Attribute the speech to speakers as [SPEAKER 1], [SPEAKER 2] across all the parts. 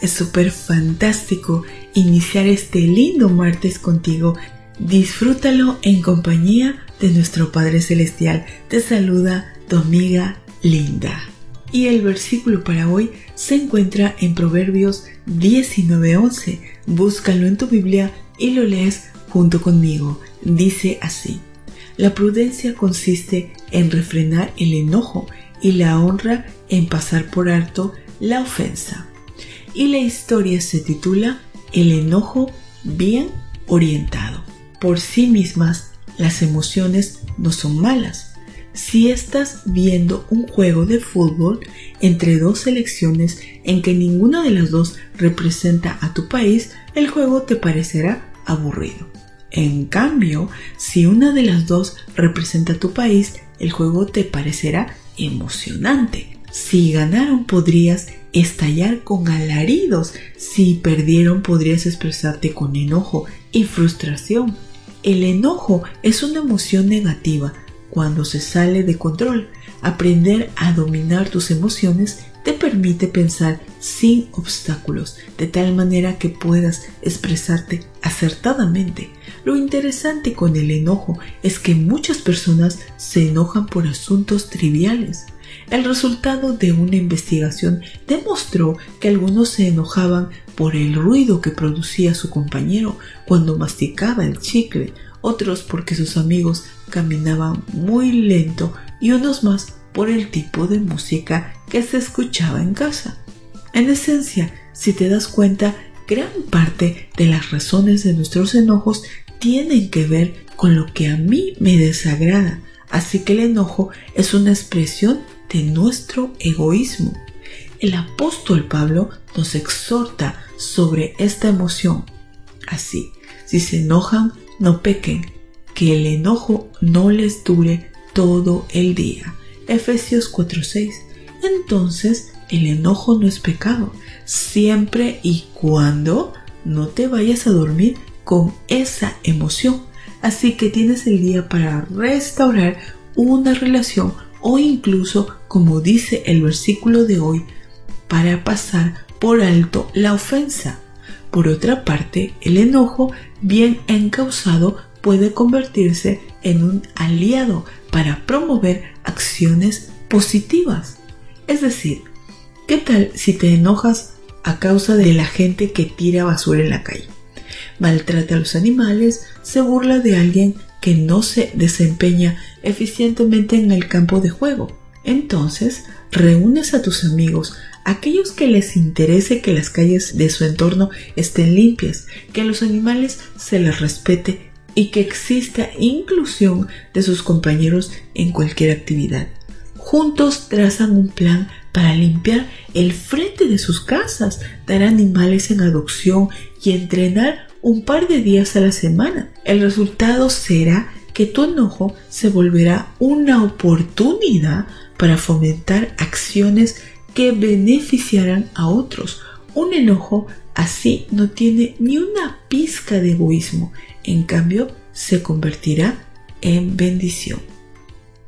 [SPEAKER 1] Es súper fantástico iniciar este lindo martes contigo. Disfrútalo en compañía de nuestro Padre Celestial. Te saluda tu amiga Linda. Y el versículo para hoy se encuentra en Proverbios 19:11. Búscalo en tu Biblia y lo lees junto conmigo. Dice así. La prudencia consiste en refrenar el enojo y la honra en pasar por alto la ofensa. Y la historia se titula El enojo bien orientado. Por sí mismas, las emociones no son malas si estás viendo un juego de fútbol entre dos selecciones en que ninguna de las dos representa a tu país, el juego te parecerá aburrido. En cambio, si una de las dos representa a tu país, el juego te parecerá emocionante. Si ganaron podrías estallar con alaridos, si perdieron podrías expresarte con enojo y frustración. El enojo es una emoción negativa, cuando se sale de control. Aprender a dominar tus emociones te permite pensar sin obstáculos, de tal manera que puedas expresarte acertadamente. Lo interesante con el enojo es que muchas personas se enojan por asuntos triviales. El resultado de una investigación demostró que algunos se enojaban por el ruido que producía su compañero cuando masticaba el chicle, otros porque sus amigos caminaban muy lento y unos más por el tipo de música que se escuchaba en casa. En esencia, si te das cuenta, gran parte de las razones de nuestros enojos tienen que ver con lo que a mí me desagrada, así que el enojo es una expresión de nuestro egoísmo. El apóstol Pablo nos exhorta sobre esta emoción. Así, si se enojan, no pequen, que el enojo no les dure todo el día. Efesios 4:6. Entonces, el enojo no es pecado, siempre y cuando no te vayas a dormir con esa emoción. Así que tienes el día para restaurar una relación o incluso, como dice el versículo de hoy, para pasar por alto la ofensa. Por otra parte, el enojo bien encausado puede convertirse en un aliado para promover acciones positivas. Es decir, ¿qué tal si te enojas a causa de la gente que tira basura en la calle? Maltrata a los animales, se burla de alguien que no se desempeña eficientemente en el campo de juego. Entonces, reúnes a tus amigos, aquellos que les interese que las calles de su entorno estén limpias, que a los animales se les respete y que exista inclusión de sus compañeros en cualquier actividad. Juntos trazan un plan para limpiar el frente de sus casas, dar animales en adopción y entrenar un par de días a la semana. El resultado será que tu enojo se volverá una oportunidad para fomentar acciones que beneficiarán a otros. Un enojo así no tiene ni una pizca de egoísmo, en cambio se convertirá en bendición.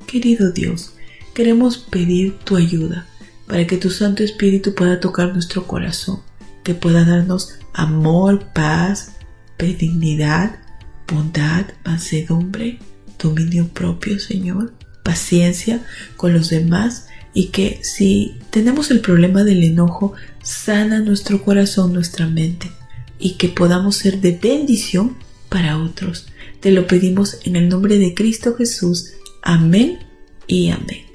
[SPEAKER 1] Querido Dios, queremos pedir tu ayuda para que tu Santo Espíritu pueda tocar nuestro corazón, que pueda darnos amor, paz, benignidad, bondad, mansedumbre, dominio propio, Señor, paciencia con los demás y que si tenemos el problema del enojo, sana nuestro corazón, nuestra mente y que podamos ser de bendición para otros. Te lo pedimos en el nombre de Cristo Jesús. Amén y amén.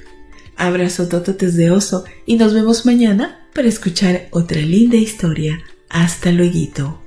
[SPEAKER 1] Abrazo tototes de oso y nos vemos mañana para escuchar otra linda historia. Hasta luego.